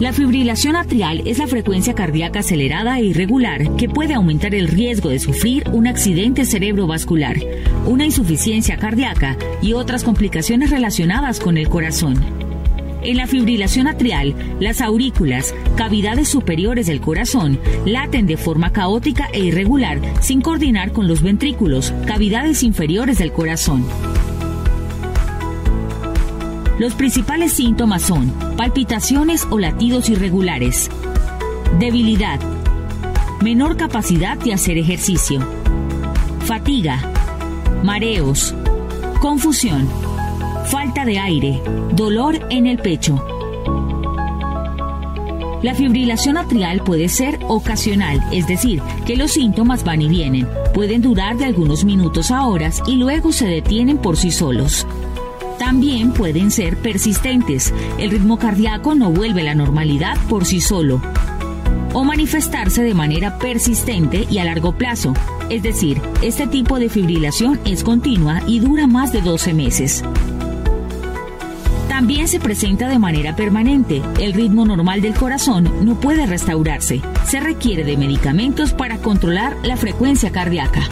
La fibrilación atrial es la frecuencia cardíaca acelerada e irregular que puede aumentar el riesgo de sufrir un accidente cerebrovascular, una insuficiencia cardíaca y otras complicaciones relacionadas con el corazón. En la fibrilación atrial, las aurículas, cavidades superiores del corazón, laten de forma caótica e irregular sin coordinar con los ventrículos, cavidades inferiores del corazón. Los principales síntomas son palpitaciones o latidos irregulares, debilidad, menor capacidad de hacer ejercicio, fatiga, mareos, confusión, falta de aire, dolor en el pecho. La fibrilación atrial puede ser ocasional, es decir, que los síntomas van y vienen, pueden durar de algunos minutos a horas y luego se detienen por sí solos. También pueden ser persistentes. El ritmo cardíaco no vuelve a la normalidad por sí solo. O manifestarse de manera persistente y a largo plazo. Es decir, este tipo de fibrilación es continua y dura más de 12 meses. También se presenta de manera permanente. El ritmo normal del corazón no puede restaurarse. Se requiere de medicamentos para controlar la frecuencia cardíaca.